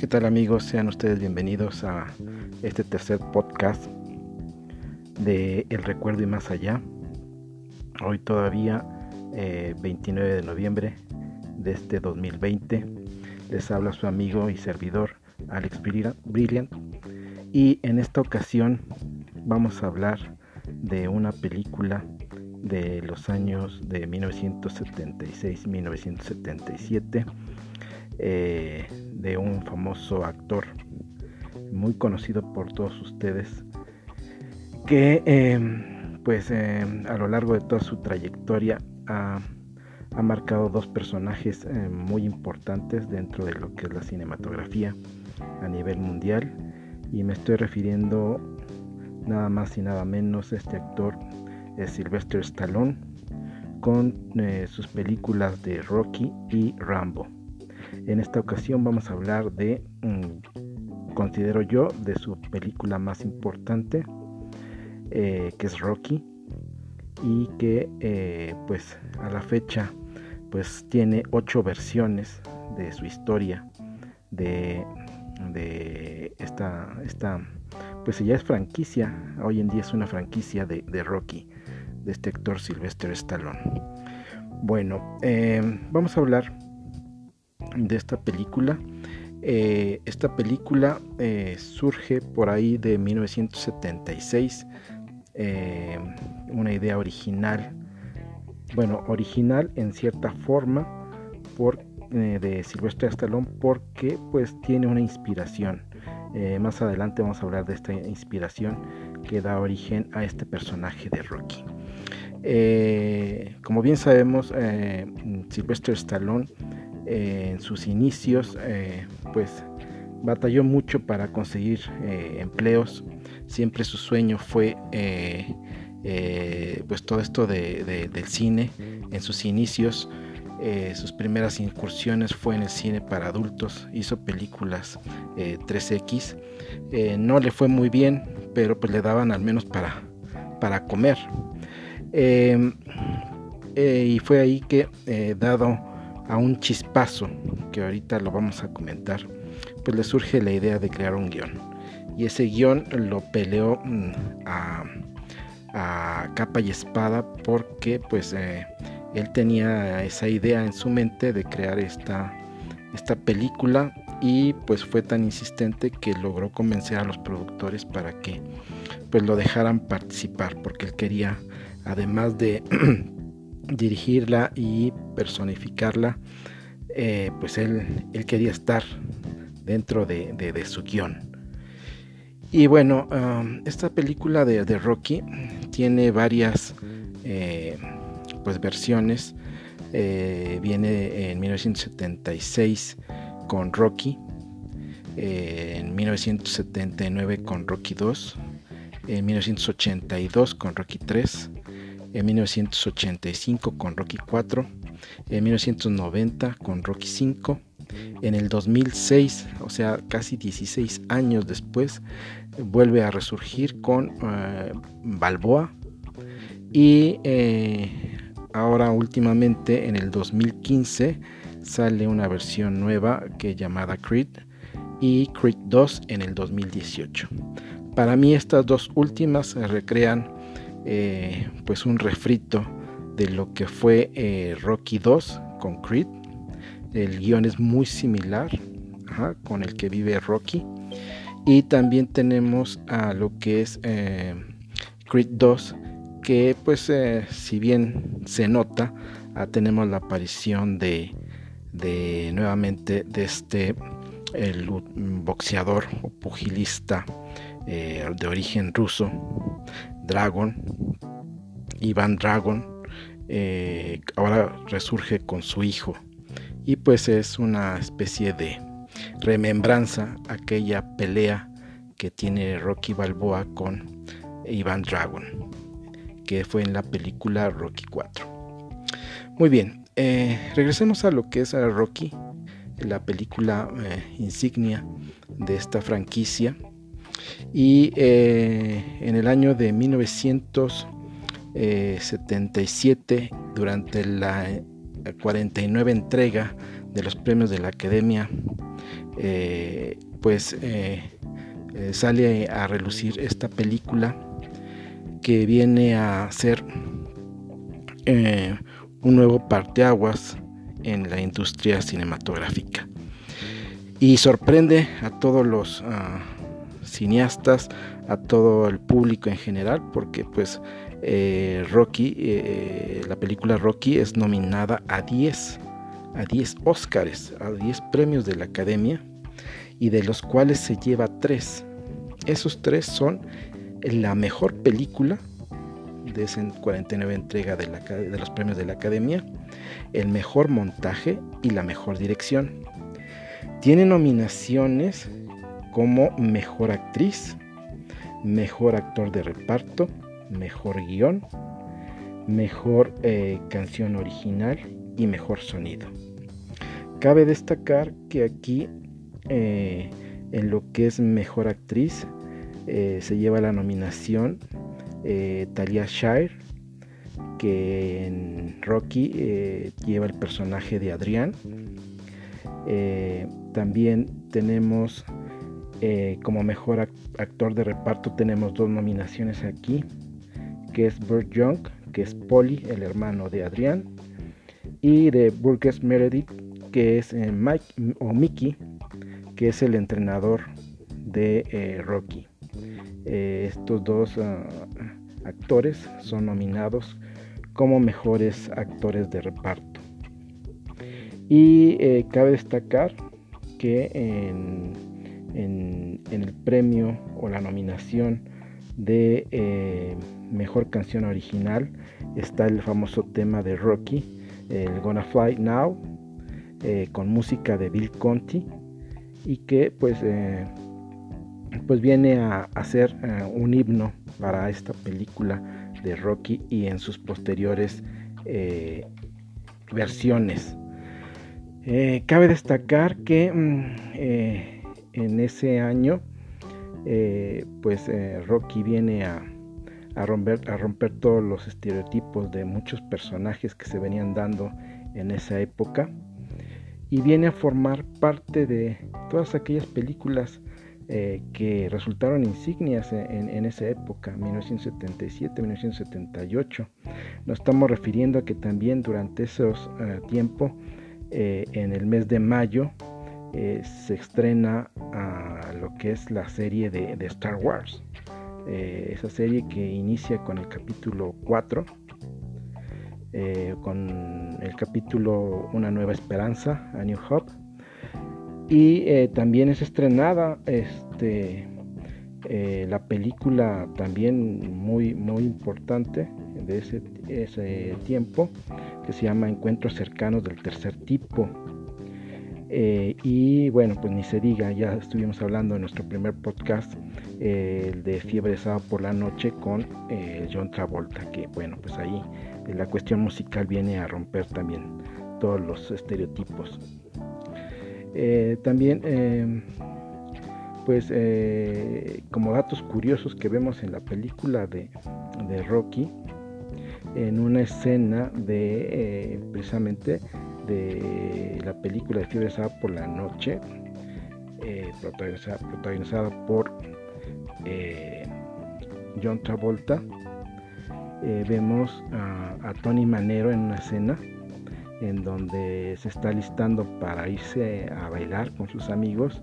¿Qué tal amigos? Sean ustedes bienvenidos a este tercer podcast de El Recuerdo y Más Allá. Hoy todavía 29 eh, de noviembre de este 2020 les habla su amigo y servidor Alex Brilliant y en esta ocasión vamos a hablar de una película de los años de 1976-1977 eh, de un famoso actor muy conocido por todos ustedes que em, pues em, a lo largo de toda su trayectoria ha, marcado dos personajes em, muy importantes dentro de lo que es la cinematografía a nivel mundial y me estoy refiriendo nada más y nada menos este actor es Sylvester Stallone con eh, sus películas de Rocky y Rambo. En esta ocasión vamos a hablar de, mm, considero yo, de su película más importante, eh, que es Rocky, y que eh, pues a la fecha pues tiene ocho versiones de su historia de, de esta, esta pues ya es franquicia, hoy en día es una franquicia de, Rocky, de este actor Sylvester Stallone. Bueno, eh, vamos a hablar de esta película. Eh, esta película eh, surge por ahí de 1976, eh, una idea original, bueno, original en cierta forma por, de Sylvester Stallone porque pues tiene una inspiración. más adelante vamos a hablar de esta inspiración que da origen a este personaje de Rocky. como bien sabemos, Sylvester Stallone en sus inicios eh, pues batalló mucho para conseguir eh, empleos. Siempre su sueño fue eh, pues todo esto del cine. En sus inicios sus primeras incursiones fue en el cine para adultos. Hizo películas 3X no le fue muy bien pero pues le daban al menos para para comer. Y fue ahí que dado a un chispazo, que ahorita lo vamos a comentar, pues le surge la idea de crear un guion. Y ese guion lo peleó mm, a, capa y espada porque pues eh, él tenía esa idea en su mente de crear esta, esta película y pues fue tan insistente que logró convencer a los productores para que pues lo dejaran participar porque él quería además de dirigirla y personificarla, eh, pues él, él, quería estar dentro de, su guion. Y bueno, esta película de, Rocky tiene varias eh, pues versiones. Eh, viene en 1976 con Rocky, en 1979 con Rocky 2, en 1982 con Rocky 3, en 1985 con Rocky 4, en 1990 con Rocky 5, en el 2006, o sea, casi 16 años después, vuelve a resurgir con eh, Balboa y eh, ahora últimamente en el 2015 sale una versión nueva que llamada Creed y Creed 2 en el 2018. Para mí estas dos últimas recrean eh, pues un refrito de lo que fue eh, Rocky 2 con Creed. El guion es muy similar con el que vive Rocky. Y también tenemos a lo que es eh, Creed 2, que pues si bien se nota, ah, tenemos la aparición de, de nuevamente de este el boxeador o pugilista de origen ruso Dragon, Iván Dragon, eh, ahora resurge con su hijo y pues es una especie de remembranza aquella pelea que tiene Rocky Balboa con Iván Dragon, que fue en la película Rocky 4. Muy bien, eh, regresemos a lo que es Rocky, la película eh, insignia de esta franquicia y eh, en el año de 1977, durante la 49 entrega de los premios de la Academia pues sale a relucir esta película que viene a ser un nuevo parteaguas en la industria cinematográfica. Y sorprende a todos los ah, cineastas, a todo el público en general, porque pues eh, Rocky, eh, la película Rocky es nominada a 10, a 10 Oscars, a 10 premios de la Academia, y de los cuales se lleva 3. Esos 3 son la mejor película de esa 49 entrega de los premios de la Academia, el mejor montaje y la mejor dirección. Tiene nominaciones como Mejor Actriz, Mejor Actor de Reparto, Mejor Guión, Mejor eh, Canción Original y Mejor Sonido. Cabe destacar que aquí eh, en lo que es Mejor Actriz eh, se lleva la nominación Talia Shire, que en Rocky lleva el personaje de Adrián también tenemos eh, como mejor actor de reparto tenemos dos nominaciones aquí, que es Burt Young, que es Polly, el hermano de Adrián, y de Burgess Meredith, que es eh, Mike o Mickey, que es el entrenador de eh, Rocky. estos dos ah, actores son nominados como mejores actores de reparto. Y cabe destacar que en, el premio o la nominación de eh, mejor canción original está el famoso tema de Rocky, el Gonna Fly Now, eh, con música de Bill Conti y que pues, eh, pues viene a, a ser un himno para esta película de Rocky y en sus posteriores versiones. Cabe destacar que mm, en ese año, eh, pues Rocky viene a, romper, todos los estereotipos de muchos personajes que se venían dando en esa época y viene a formar parte de todas aquellas películas que resultaron insignias en, esa época, 1977-1978. Nos estamos refiriendo a que también durante esos tiempos eh, en el mes de mayo eh, se estrena a lo que es la serie de, Star Wars. Eh, esa serie que inicia con el capítulo 4, con el capítulo Una nueva esperanza, a New Hope. Y también es estrenada este, la película también muy, muy importante de ese, ese tiempo que se llama Encuentros cercanos del tercer tipo. Eh, y bueno, pues ni se diga, ya estuvimos hablando en nuestro primer podcast eh, el de Fiebre de Sábado por la Noche con eh, John Travolta, que bueno, pues ahí la cuestión musical viene a romper también todos los estereotipos. también, pues como datos curiosos que vemos en la película de, de Rocky, en una escena de precisamente de la película Fiebre Sábado por la Noche, eh, protagonizada, por eh, John Travolta. vemos a, Tony Manero en una escena en donde se está listando para irse a bailar con sus amigos.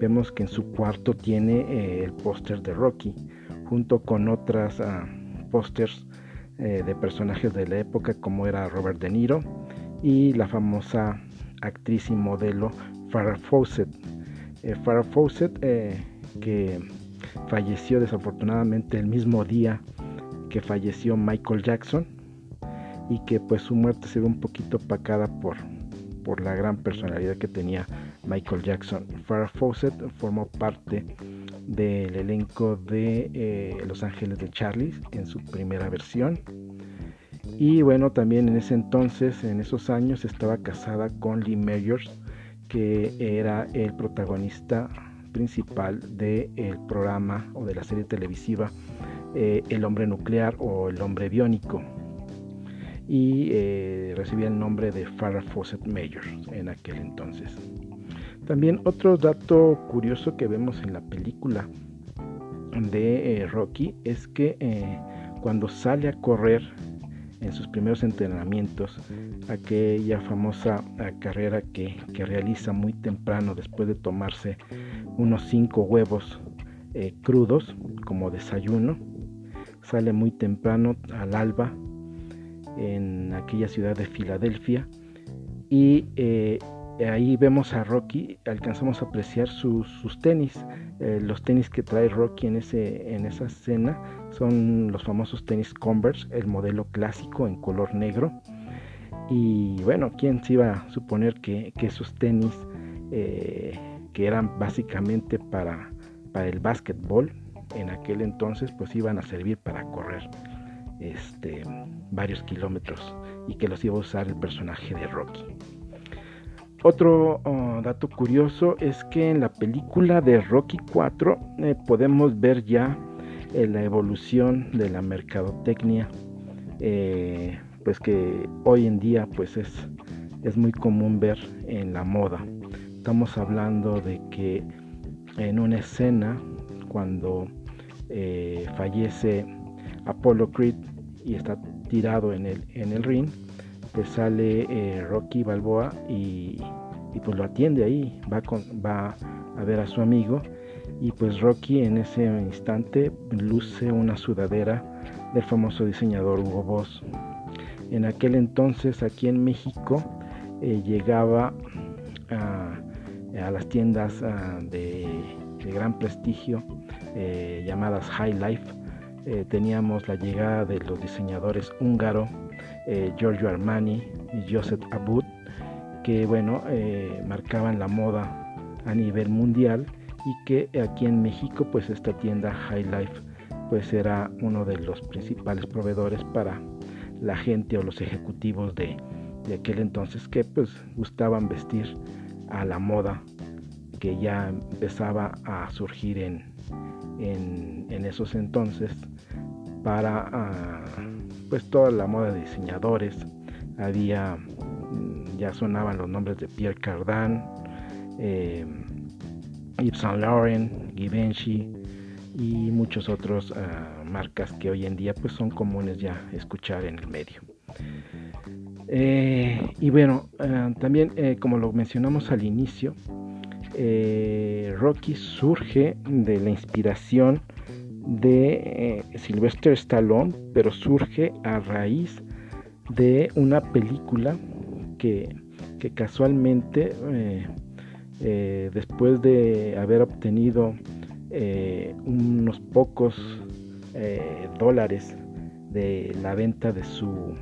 Vemos que en su cuarto tiene el póster de Rocky, junto con otras uh, pósters eh, de personajes de la época como era Robert De Niro y la famosa actriz y modelo Farrah Fawcett. Eh, Farrah Fawcett eh, que falleció desafortunadamente el mismo día que falleció Michael Jackson y que pues su muerte se ve un poquito opacada por, por la gran personalidad que tenía Michael Jackson. Farrah Fawcett formó parte del elenco de eh, Los Ángeles de Charlie en su primera versión. Y bueno, también en ese entonces, en esos años, estaba casada con Lee Mayors, que era el protagonista principal del programa o de la serie televisiva eh, El hombre nuclear o El hombre biónico. Y eh, recibía el nombre de Farrah Fawcett Mayors en aquel entonces. También otro dato curioso que vemos en la película de Rocky es que cuando sale a correr en sus primeros entrenamientos, aquella famosa carrera que, realiza muy temprano después de tomarse unos cinco huevos eh, crudos como desayuno. Sale muy temprano al alba en aquella ciudad de Filadelfia y eh, ahí vemos a Rocky, alcanzamos a apreciar sus, tenis, eh, los tenis que trae Rocky en, ese, en esa escena son los famosos tenis Converse, el modelo clásico en color negro. Y bueno, ¿quién se iba a suponer que, esos tenis, eh, que eran básicamente para, para el básquetbol, en aquel entonces pues iban a servir para correr este, varios kilómetros y que los iba a usar el personaje de Rocky. Otro oh, dato curioso es que en la película de Rocky 4 eh, podemos ver ya la evolución de la mercadotecnia, eh, pues que hoy en día pues es, es muy común ver en la moda. Estamos hablando de que en una escena, cuando eh, fallece Apollo Creed y está tirado en el, en el ring, pues sale eh, Rocky Balboa y, pues lo atiende ahí, va, con, va a ver a su amigo y pues Rocky en ese instante luce una sudadera del famoso diseñador Hugo Boss. En aquel entonces aquí en México eh, llegaba a, las tiendas ah, de, gran prestigio eh, llamadas High Life. Teníamos la llegada de los diseñadores húngaro Giorgio Armani y Joseph Abud que bueno marcaban la moda a nivel mundial y que aquí en México pues esta tienda High Life pues era uno de los principales proveedores para la gente o los ejecutivos de, aquel entonces que pues gustaban vestir a la moda que ya empezaba a surgir en, en, esos entonces para ah, pues toda la moda de diseñadores había mm, ya sonaban los nombres de Pierre Cardin eh, Yves Saint Laurent, Givenchy y muchos otros ah, marcas que hoy en día pues son comunes ya escuchar en el medio. Eh, y bueno, ah, también eh, como lo mencionamos al inicio, eh, Rocky surge de la inspiración de Sylvester Stallone, pero surge a raíz de una película que, que casualmente eh, después de haber obtenido eh, unos pocos eh, dólares de la venta de su,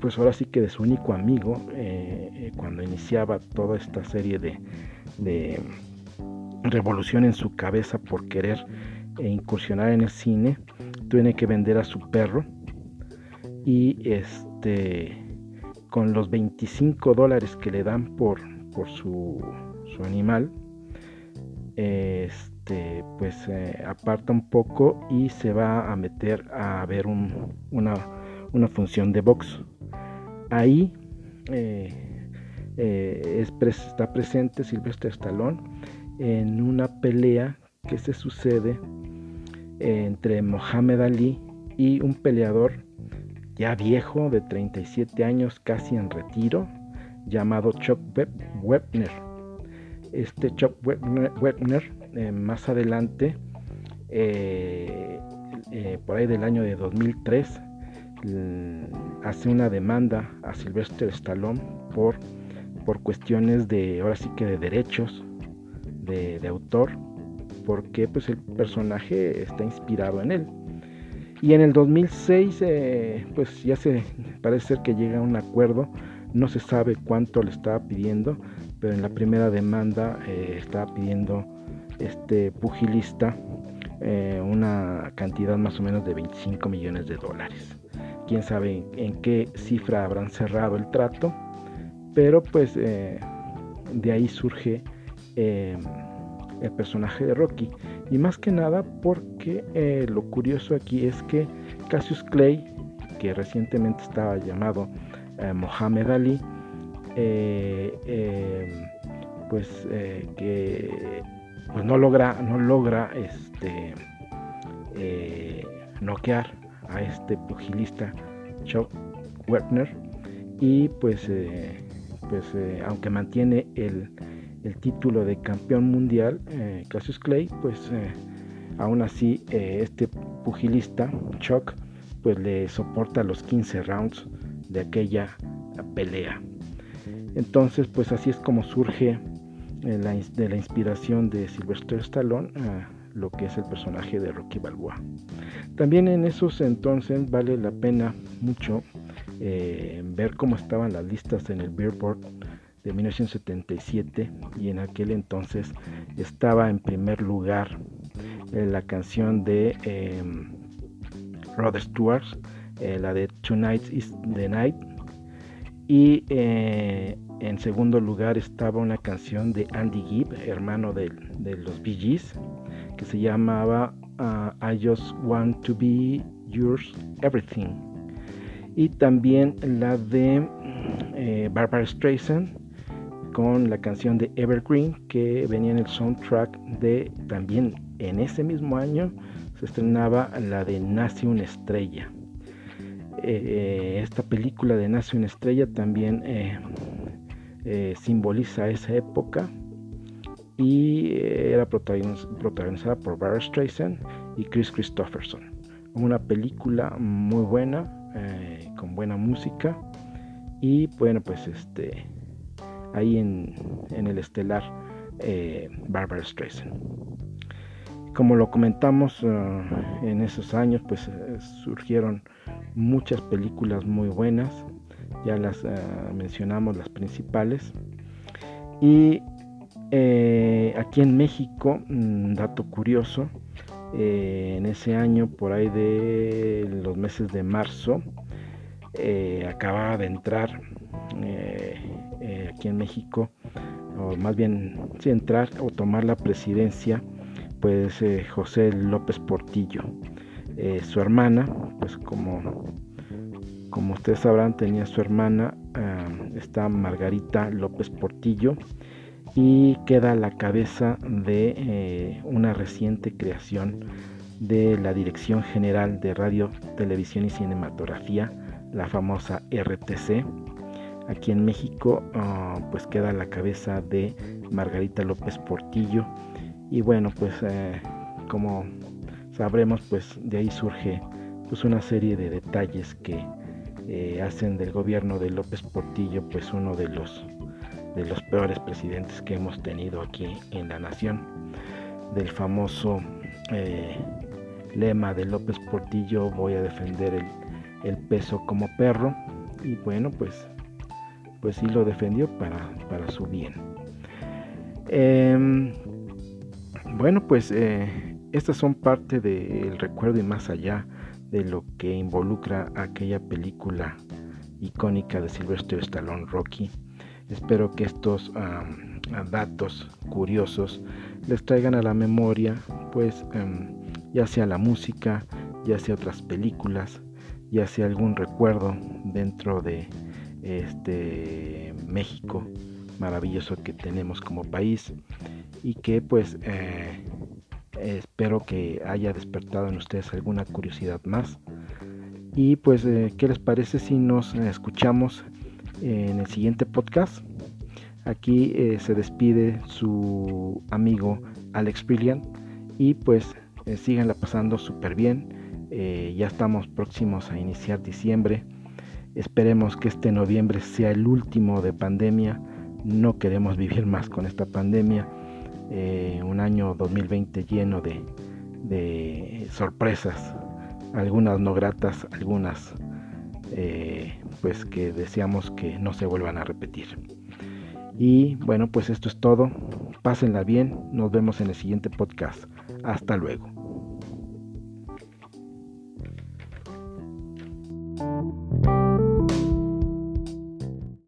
pues ahora sí que de su único amigo, cuando iniciaba toda esta serie de, de revolución en su cabeza por querer incursionar en el cine, tiene que vender a su perro y este con los 25 dólares que le dan por por su, animal, este, pues aparta un poco y se va a meter a ver una, función de box. Ahí eh, eh, está presente Silvestre Stallone en una pelea que se sucede entre Mohamed Ali y un peleador ya viejo de 37 años, casi en retiro, llamado Chuck Webner. Este Chuck Webner, eh, más adelante, eh, eh, por ahí del año de 2003, hace una demanda a Sylvester Stallone por, por cuestiones de, ahora sí que de derechos de, autor, porque pues el personaje está inspirado en él. Y en el 2006, pues ya se parece ser que llega a un acuerdo no se sabe cuánto le estaba pidiendo, pero en la primera demanda eh, estaba pidiendo este pugilista eh, una cantidad más o menos de 25 millones de dólares. Quién sabe en, qué cifra habrán cerrado el trato, pero pues eh, de ahí surge el personaje de Rocky. Y más que nada porque lo curioso aquí es que Cassius Clay, que recientemente estaba llamado eh, Mohamed Ali, eh, eh, pues que pues no logra no logra este noquear a este pugilista Chuck Werner y pues pues aunque mantiene el, el, título de campeón mundial Cassius Clay pues aún así este pugilista Chuck pues le soporta los 15 rounds de aquella pelea. Entonces, pues así es como surge eh, de la inspiración de Sylvester Stallone lo que es el personaje de Rocky Balboa. También en esos entonces vale la pena mucho eh, ver cómo estaban las listas en el Billboard de 1977 y en aquel entonces estaba en primer lugar eh, la canción de em, Rod Stewart, la de Tonight is the Night y eh, en segundo lugar estaba una canción de Andy Gibb, hermano de, los Bee Gees, que se llamaba uh, I Just Want to Be Yours Everything. Y también la de eh, Barbara Streisand con la canción de Evergreen que venía en el soundtrack de también en ese mismo año se estrenaba la de Nace una estrella. Eh, esta película de Nace una estrella también eh, eh, simboliza esa época y era protagonizada por Barbara Streisand y Chris Christopherson. Una película muy buena, con buena música y bueno, pues este ahí en, el estelar Barbara Streisand como lo comentamos en esos años, pues surgieron muchas películas muy buenas, ya las eh, mencionamos las principales. Y eh, aquí en México, un dato curioso, eh, en ese año, por ahí de los meses de marzo, acababa de entrar aquí en México, o más bien, sí, entrar o tomar la presidencia, pues José López Portillo. Eh, su hermana, pues como, como ustedes sabrán, tenía su hermana, está Margarita López Portillo, y queda a la cabeza de eh, una reciente creación de la Dirección General de Radio, Televisión y Cinematografía, la famosa RTC. Aquí en México, ah, pues queda la cabeza de Margarita López Portillo. Y bueno, pues eh, como sabremos pues de ahí surge pues una serie de detalles que eh, hacen del gobierno de López Portillo pues uno de los de los peores presidentes que hemos tenido aquí en la nación del famoso eh, lema de López Portillo voy a defender el, peso como perro y bueno pues pues sí lo defendió para, para su bien em, bueno pues eh, estas son parte del recuerdo y más allá de lo que involucra aquella película icónica de Sylvester Stallone Rocky. Espero que estos datos curiosos les traigan a la memoria, pues em, ya sea la música, ya sea otras películas, ya sea algún recuerdo dentro de este México maravilloso que tenemos como país y que pues eh, espero que haya despertado en ustedes alguna curiosidad más. Y pues, eh, ¿qué les parece si nos escuchamos en el siguiente podcast? Aquí eh, se despide su amigo Alex Brilliant y pues eh, síganla pasando súper bien. ya estamos próximos a iniciar diciembre. Esperemos que este noviembre sea el último de pandemia. No queremos vivir más con esta pandemia eh, un año 2020 lleno de, sorpresas, algunas no gratas, algunas eh, pues que deseamos que no se vuelvan a repetir. Y bueno, pues esto es todo. Pásenla bien. Nos vemos en el siguiente podcast. Hasta luego.